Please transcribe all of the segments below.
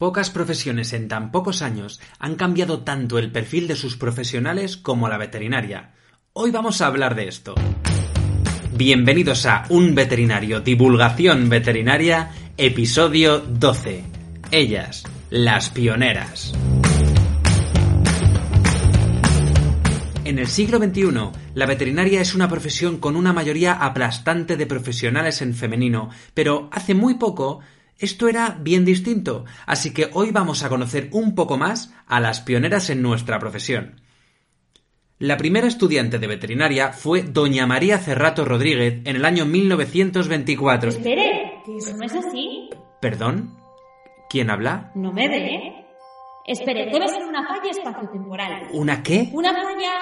Pocas profesiones en tan pocos años han cambiado tanto el perfil de sus profesionales como la veterinaria. Hoy vamos a hablar de esto. Bienvenidos a Un Veterinario Divulgación Veterinaria, episodio 12. Ellas, las pioneras. En el siglo XXI, la veterinaria es una profesión con una mayoría aplastante de profesionales en femenino, pero hace muy poco esto era bien distinto, así que hoy vamos a conocer un poco más a las pioneras en nuestra profesión. La primera estudiante de veterinaria fue doña María Cerrato Rodríguez en el año 1924. Espere, no es así. ¿Perdón? ¿Quién habla? No me ve. Espere, debe ser una falla espaciotemporal. ¿Una qué? Una falla...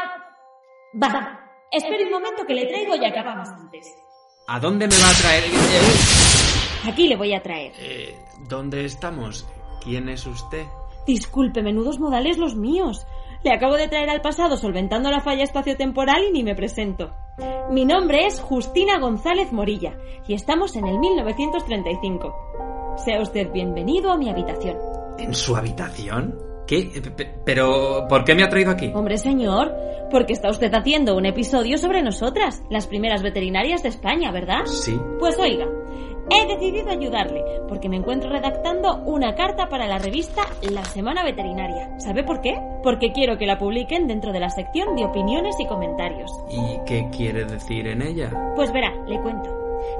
Va, espere un momento que le traigo y acabamos antes. ¿A dónde me va a traer? Aquí le voy a traer. Eh, ¿Dónde estamos? ¿Quién es usted? Disculpe, menudos modales los míos. Le acabo de traer al pasado solventando la falla espaciotemporal y ni me presento. Mi nombre es Justina González Morilla y estamos en el 1935. Sea usted bienvenido a mi habitación. ¿En su habitación? ¿Qué? Eh, ¿Pero por qué me ha traído aquí? Hombre, señor, porque está usted haciendo un episodio sobre nosotras, las primeras veterinarias de España, ¿verdad? Sí. Pues oiga, he decidido ayudarle, porque me encuentro redactando una carta para la revista La Semana Veterinaria. ¿Sabe por qué? Porque quiero que la publiquen dentro de la sección de opiniones y comentarios. ¿Y qué quiere decir en ella? Pues verá, le cuento.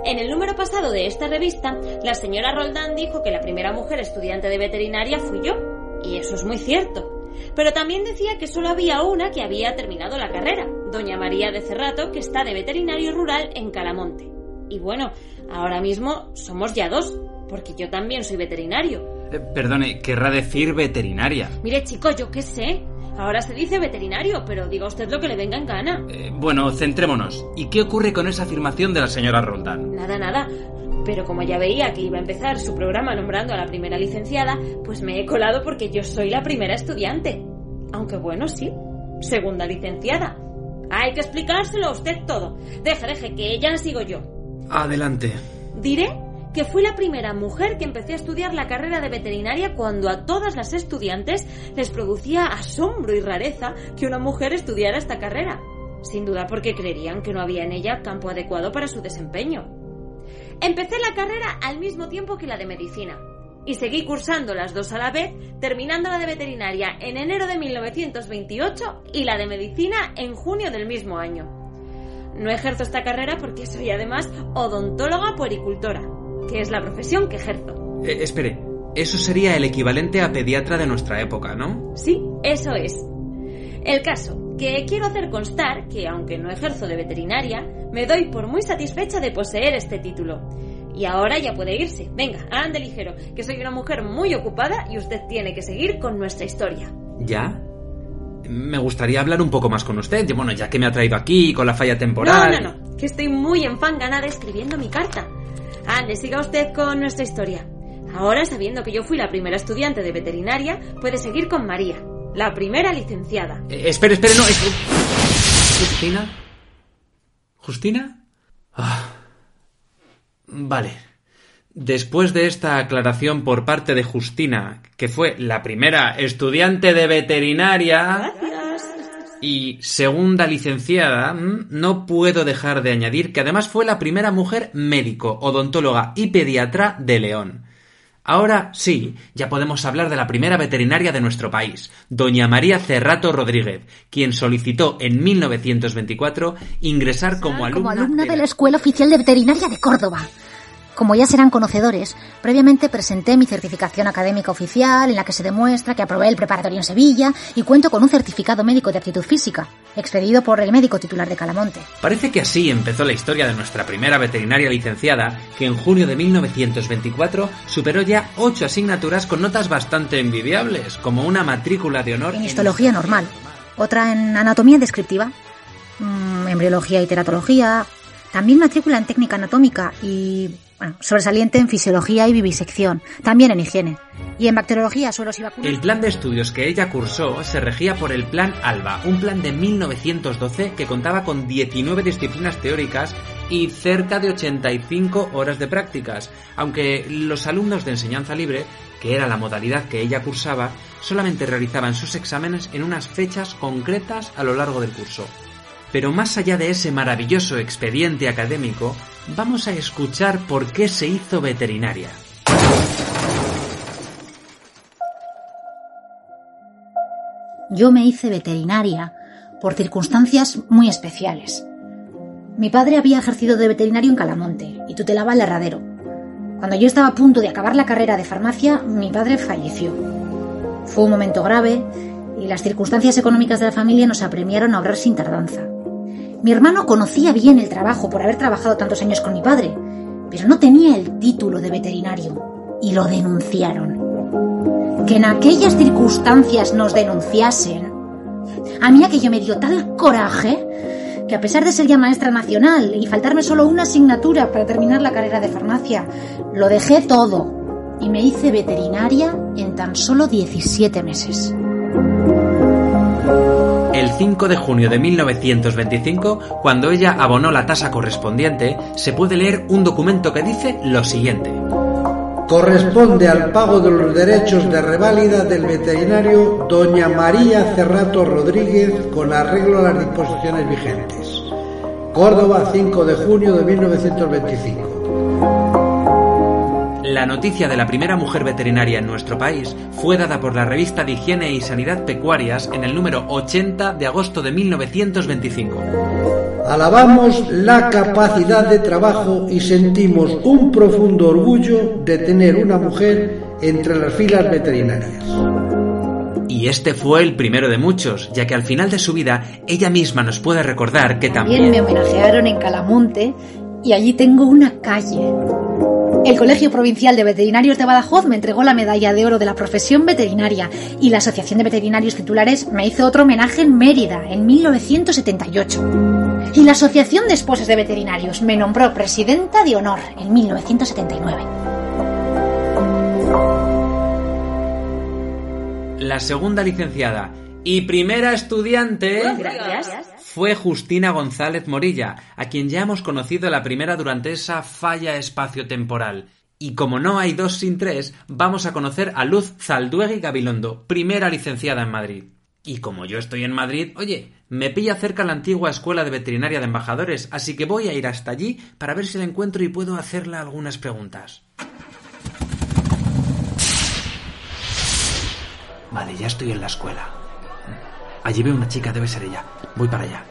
En el número pasado de esta revista, la señora Roldán dijo que la primera mujer estudiante de veterinaria fui yo. Y eso es muy cierto. Pero también decía que solo había una que había terminado la carrera, doña María de Cerrato, que está de veterinario rural en Calamonte. Y bueno, ahora mismo somos ya dos, porque yo también soy veterinario. Eh, perdone, querrá decir veterinaria. Mire, chico, yo qué sé. Ahora se dice veterinario, pero diga usted lo que le venga en gana. Eh, bueno, centrémonos. ¿Y qué ocurre con esa afirmación de la señora Roldán? Nada, nada. Pero como ya veía que iba a empezar su programa nombrando a la primera licenciada, pues me he colado porque yo soy la primera estudiante. Aunque bueno, sí. Segunda licenciada. Hay que explicárselo a usted todo. Deje, deje, que ya sigo yo. Adelante. Diré que fui la primera mujer que empecé a estudiar la carrera de veterinaria cuando a todas las estudiantes les producía asombro y rareza que una mujer estudiara esta carrera. Sin duda porque creerían que no había en ella campo adecuado para su desempeño. Empecé la carrera al mismo tiempo que la de medicina y seguí cursando las dos a la vez, terminando la de veterinaria en enero de 1928 y la de medicina en junio del mismo año. No ejerzo esta carrera porque soy además odontóloga puericultora, que es la profesión que ejerzo. Eh, espere, eso sería el equivalente a pediatra de nuestra época, ¿no? Sí, eso es. El caso, que quiero hacer constar que, aunque no ejerzo de veterinaria, me doy por muy satisfecha de poseer este título. Y ahora ya puede irse. Venga, ande ligero, que soy una mujer muy ocupada y usted tiene que seguir con nuestra historia. ¿Ya? Me gustaría hablar un poco más con usted. Bueno, ya que me ha traído aquí con la falla temporal. No, no, no, que estoy muy enfanganada escribiendo mi carta. Ande, siga usted con nuestra historia. Ahora, sabiendo que yo fui la primera estudiante de veterinaria, puede seguir con María, la primera licenciada. Eh, espere, espere, no. es- ¿Justina? ¿Justina? Ah. Vale. Después de esta aclaración por parte de Justina, que fue la primera estudiante de veterinaria Gracias. y segunda licenciada, mm, no puedo dejar de añadir que además fue la primera mujer médico, odontóloga y pediatra de León. Ahora sí, ya podemos hablar de la primera veterinaria de nuestro país, doña María Cerrato Rodríguez, quien solicitó en 1924 ingresar como alumna, como alumna de la- la Escuela Oficial de Veterinaria de Córdoba. Como ya serán conocedores, previamente presenté mi certificación académica oficial en la que se demuestra que aprobé el preparatorio en Sevilla y cuento con un certificado médico de aptitud física, expedido por el médico titular de Calamonte. Parece que así empezó la historia de nuestra primera veterinaria licenciada, que en junio de 1924 superó ya ocho asignaturas con notas bastante envidiables, como una matrícula de honor En histología normal, otra en anatomía descriptiva, mm, embriología y teratología, también matrícula en técnica anatómica y Sobresaliente en fisiología y vivisección, también en higiene. Y en bacteriología, suelos y vacunas. El plan de estudios que ella cursó se regía por el Plan ALBA, un plan de 1912 que contaba con 19 disciplinas teóricas y cerca de 85 horas de prácticas, aunque los alumnos de enseñanza libre, que era la modalidad que ella cursaba, solamente realizaban sus exámenes en unas fechas concretas a lo largo del curso. Pero más allá de ese maravilloso expediente académico, vamos a escuchar por qué se hizo veterinaria. Yo me hice veterinaria por circunstancias muy especiales. Mi padre había ejercido de veterinario en Calamonte y tutelaba el herradero. Cuando yo estaba a punto de acabar la carrera de farmacia, mi padre falleció. Fue un momento grave y las circunstancias económicas de la familia nos apremiaron a obrar sin tardanza. Mi hermano conocía bien el trabajo por haber trabajado tantos años con mi padre, pero no tenía el título de veterinario y lo denunciaron. Que en aquellas circunstancias nos denunciasen, a mí aquello me dio tal coraje que a pesar de ser ya maestra nacional y faltarme solo una asignatura para terminar la carrera de farmacia, lo dejé todo y me hice veterinaria en tan solo 17 meses. El 5 de junio de 1925, cuando ella abonó la tasa correspondiente, se puede leer un documento que dice lo siguiente. Corresponde al pago de los derechos de reválida del veterinario doña María Cerrato Rodríguez con arreglo a las disposiciones vigentes. Córdoba, 5 de junio de 1925. La noticia de la primera mujer veterinaria en nuestro país fue dada por la revista de Higiene y Sanidad Pecuarias en el número 80 de agosto de 1925. Alabamos la capacidad de trabajo y sentimos un profundo orgullo de tener una mujer entre las filas veterinarias. Y este fue el primero de muchos, ya que al final de su vida ella misma nos puede recordar que también... También me homenajearon en Calamonte y allí tengo una calle. El Colegio Provincial de Veterinarios de Badajoz me entregó la medalla de oro de la profesión veterinaria y la Asociación de Veterinarios Titulares me hizo otro homenaje en Mérida en 1978. Y la Asociación de Esposas de Veterinarios me nombró presidenta de honor en 1979. La segunda licenciada y primera estudiante Gracias. Fue Justina González Morilla, a quien ya hemos conocido la primera durante esa falla espacio-temporal. Y como no hay dos sin tres, vamos a conocer a Luz Zalduegui Gabilondo, primera licenciada en Madrid. Y como yo estoy en Madrid, oye, me pilla cerca la antigua Escuela de Veterinaria de Embajadores, así que voy a ir hasta allí para ver si la encuentro y puedo hacerle algunas preguntas. Vale, ya estoy en la escuela. Allí veo una chica, debe ser ella. Voy para allá.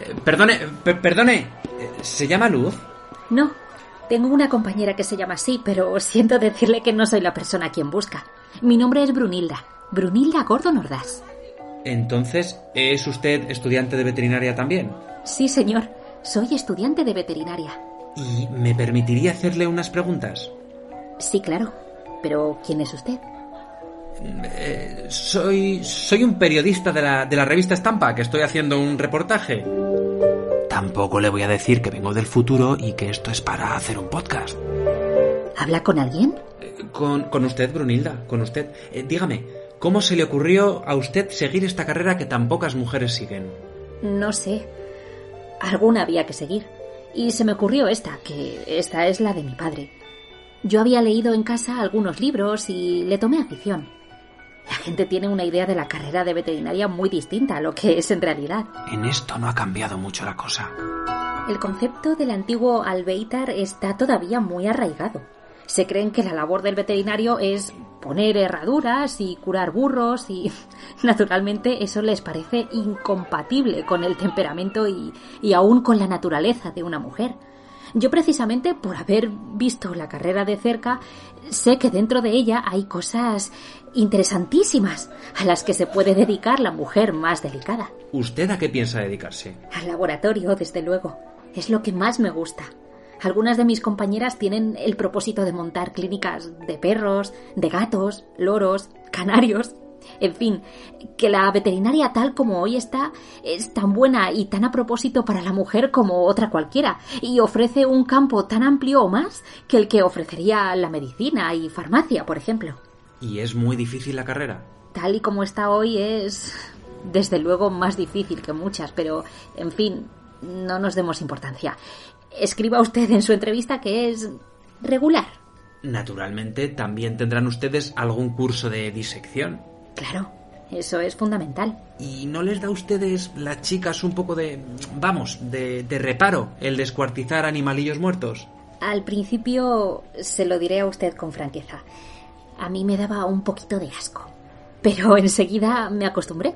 Eh, perdone, per- perdone. eh, ¿Se llama Luz? No, tengo una compañera que se llama así, pero siento decirle que no soy la persona a quien busca. Mi nombre es Brunilda. Brunilda Gordon Ordaz. Entonces, ¿es usted estudiante de veterinaria también? Sí, señor. Soy estudiante de veterinaria. ¿Y me permitiría hacerle unas preguntas? Sí, claro. Pero, ¿quién es usted? Eh, soy. soy un periodista de la, de la revista Estampa, que estoy haciendo un reportaje. Tampoco le voy a decir que vengo del futuro y que esto es para hacer un podcast. ¿Habla con alguien? Eh, Con, con usted, Brunilda, con usted. Eh, dígame, ¿cómo se le ocurrió a usted seguir esta carrera que tan pocas mujeres siguen? No sé. Alguna había que seguir. Y se me ocurrió esta, que esta es la de mi padre. Yo había leído en casa algunos libros y le tomé afición. La gente tiene una idea de la carrera de veterinaria muy distinta a lo que es en realidad. En esto no ha cambiado mucho la cosa. El concepto del antiguo albeitar está todavía muy arraigado. Se creen que la labor del veterinario es poner herraduras y curar burros y naturalmente eso les parece incompatible con el temperamento y, y aún con la naturaleza de una mujer. Yo precisamente por haber visto la carrera de cerca sé que dentro de ella hay cosas interesantísimas a las que se puede dedicar la mujer más delicada. ¿Usted a qué piensa dedicarse? Al laboratorio, desde luego. Es lo que más me gusta. Algunas de mis compañeras tienen el propósito de montar clínicas de perros, de gatos, loros, canarios. En fin, que la veterinaria tal como hoy está es tan buena y tan a propósito para la mujer como otra cualquiera, y ofrece un campo tan amplio o más que el que ofrecería la medicina y farmacia, por ejemplo. ¿Y es muy difícil la carrera? Tal y como está hoy es, desde luego, más difícil que muchas, pero, en fin, no nos demos importancia. Escriba usted en su entrevista que es regular. Naturalmente, también tendrán ustedes algún curso de disección. Claro, eso es fundamental. ¿Y no les da a ustedes, las chicas, un poco de, vamos, de, de reparo el descuartizar animalillos muertos? Al principio, se lo diré a usted con franqueza, a mí me daba un poquito de asco. Pero enseguida me acostumbré.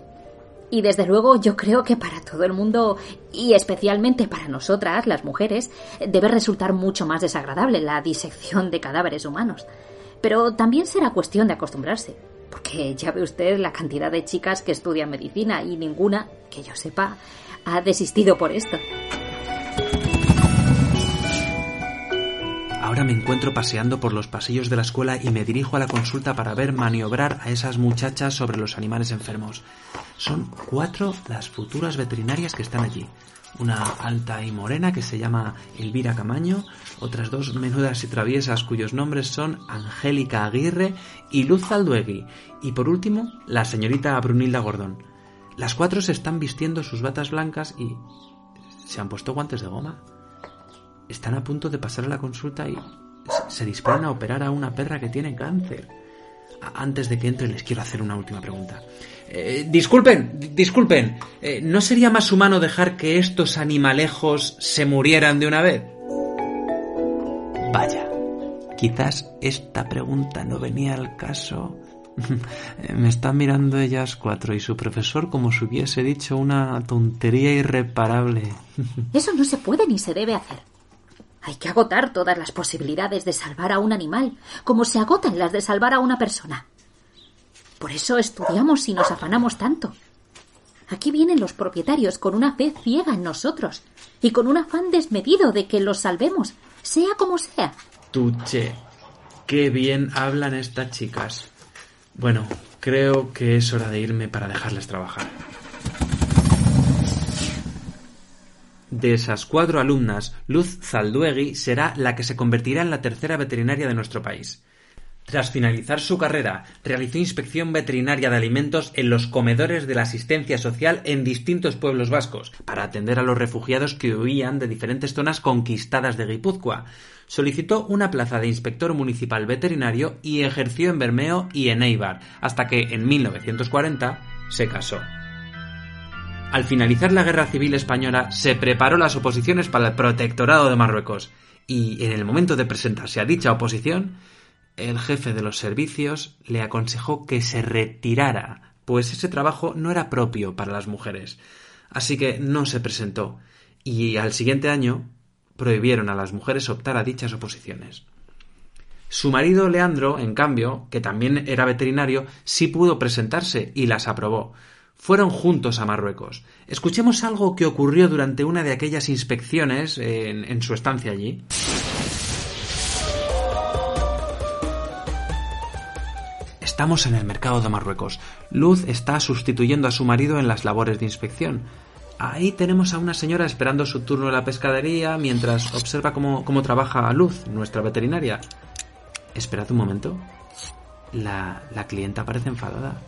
Y desde luego yo creo que para todo el mundo, y especialmente para nosotras, las mujeres, debe resultar mucho más desagradable la disección de cadáveres humanos. Pero también será cuestión de acostumbrarse, porque ya ve usted la cantidad de chicas que estudian medicina y ninguna, que yo sepa, ha desistido por esto. Ahora me encuentro paseando por los pasillos de la escuela y me dirijo a la consulta para ver maniobrar a esas muchachas sobre los animales enfermos. Son cuatro las futuras veterinarias que están allí. Una alta y morena que se llama Elvira Camaño, otras dos menudas y traviesas cuyos nombres son Angélica Aguirre y Luz Alduegui, y por último la señorita Brunilda Gordón. Las cuatro se están vistiendo sus batas blancas y... ¿Se han puesto guantes de goma? Están a punto de pasar a la consulta y se disponen a operar a una perra que tiene cáncer. Antes de que entre les quiero hacer una última pregunta. Eh, disculpen, disculpen. Eh, ¿No sería más humano dejar que estos animalejos se murieran de una vez? Vaya, quizás esta pregunta no venía al caso. Me están mirando ellas cuatro y su profesor como si hubiese dicho una tontería irreparable. Eso no se puede ni se debe hacer. Hay que agotar todas las posibilidades de salvar a un animal, como se agotan las de salvar a una persona. Por eso estudiamos y nos afanamos tanto. Aquí vienen los propietarios con una fe ciega en nosotros y con un afán desmedido de que los salvemos, sea como sea. Tuche, qué bien hablan estas chicas. Bueno, creo que es hora de irme para dejarles trabajar. De esas cuatro alumnas, Luz Zalduegui será la que se convertirá en la tercera veterinaria de nuestro país. Tras finalizar su carrera, realizó inspección veterinaria de alimentos en los comedores de la asistencia social en distintos pueblos vascos, para atender a los refugiados que huían de diferentes zonas conquistadas de Guipúzcoa. Solicitó una plaza de inspector municipal veterinario y ejerció en Bermeo y en Eibar, hasta que en 1940 se casó. Al finalizar la Guerra Civil Española, se preparó las oposiciones para el protectorado de Marruecos, y en el momento de presentarse a dicha oposición, el jefe de los servicios le aconsejó que se retirara, pues ese trabajo no era propio para las mujeres. Así que no se presentó, y al siguiente año prohibieron a las mujeres optar a dichas oposiciones. Su marido Leandro, en cambio, que también era veterinario, sí pudo presentarse y las aprobó fueron juntos a Marruecos. Escuchemos algo que ocurrió durante una de aquellas inspecciones en, su estancia allí. Estamos en el mercado de Marruecos. Luz está sustituyendo a su marido en las labores de inspección. Ahí tenemos a una señora esperando su turno en la pescadería mientras observa cómo, cómo trabaja Luz, nuestra veterinaria. Esperad un momento. La, la clienta parece enfadada.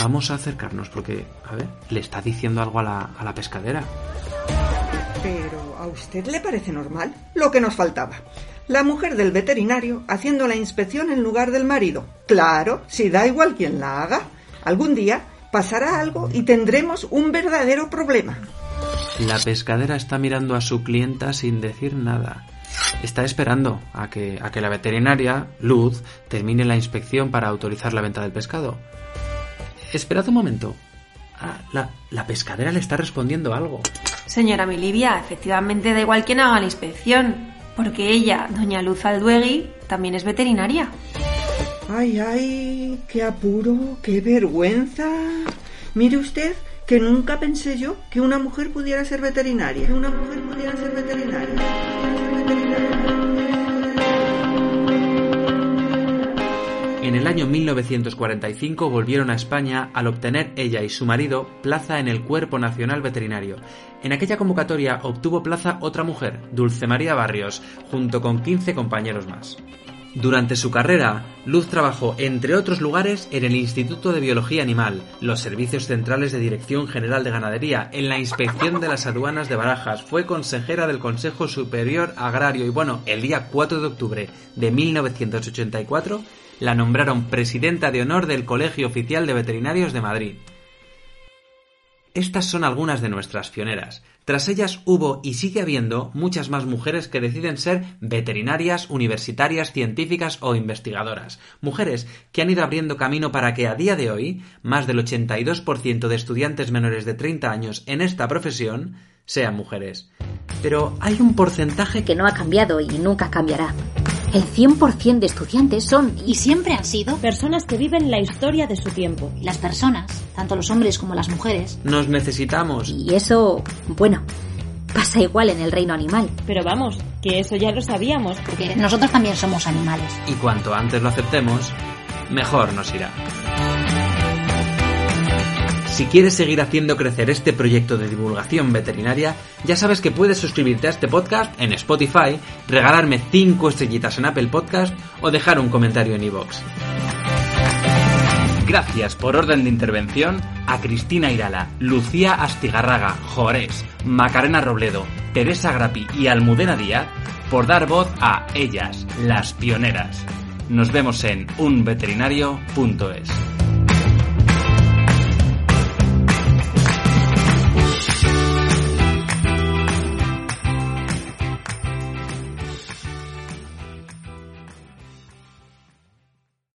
Vamos a acercarnos porque, a ver, le está diciendo algo a la, a la pescadera. Pero, ¿a usted le parece normal? Lo que nos faltaba. La mujer del veterinario haciendo la inspección en lugar del marido. Claro, si da igual quien la haga. Algún día pasará algo y tendremos un verdadero problema. La pescadera está mirando a su clienta sin decir nada. Está esperando a que, a que la veterinaria, Luz, termine la inspección para autorizar la venta del pescado. Esperad un momento. Ah, la, la, pescadera le está respondiendo algo. Señora Milivia, efectivamente da igual quien haga la inspección, porque ella, doña Luz Alduegui, también es veterinaria. Ay, ay, qué apuro, qué vergüenza. Mire usted que nunca pensé yo que una mujer pudiera ser veterinaria. Que una mujer pudiera ser veterinaria. En el año 1945 volvieron a España al obtener ella y su marido plaza en el Cuerpo Nacional Veterinario. En aquella convocatoria obtuvo plaza otra mujer, Dulce María Barrios, junto con 15 compañeros más. Durante su carrera, Luz trabajó, entre otros lugares, en el Instituto de Biología Animal, los Servicios Centrales de Dirección General de Ganadería, en la Inspección de las Aduanas de Barajas, fue consejera del Consejo Superior Agrario y bueno, el día 4 de octubre de 1984 la nombraron presidenta de honor del Colegio Oficial de Veterinarios de Madrid. Estas son algunas de nuestras pioneras. Tras ellas hubo y sigue habiendo muchas más mujeres que deciden ser veterinarias, universitarias, científicas o investigadoras. Mujeres que han ido abriendo camino para que a día de hoy más del 82% de estudiantes menores de 30 años en esta profesión sean mujeres. Pero hay un porcentaje que no ha cambiado y nunca cambiará. El 100% de estudiantes son y siempre han sido Personas que viven la historia de su tiempo. las personas, tanto los hombres como las mujeres. nos necesitamos. y eso, bueno, pasa igual en el reino animal. Pero vamos, que eso ya lo sabíamos. Porque nosotros también somos animales. Y cuanto antes lo aceptemos, mejor nos irá. Si quieres seguir haciendo crecer este proyecto de divulgación veterinaria, ya sabes que puedes suscribirte a este podcast en Spotify, regalarme 5 estrellitas en Apple Podcast o dejar un comentario en iVoox. Gracias por orden de intervención a Cristina Irala, Lucía Astigarraga, Jorés, Macarena Robledo, Teresa Grapi y Almudena Díaz por dar voz a ellas, las pioneras. Nos vemos en unveterinario.es.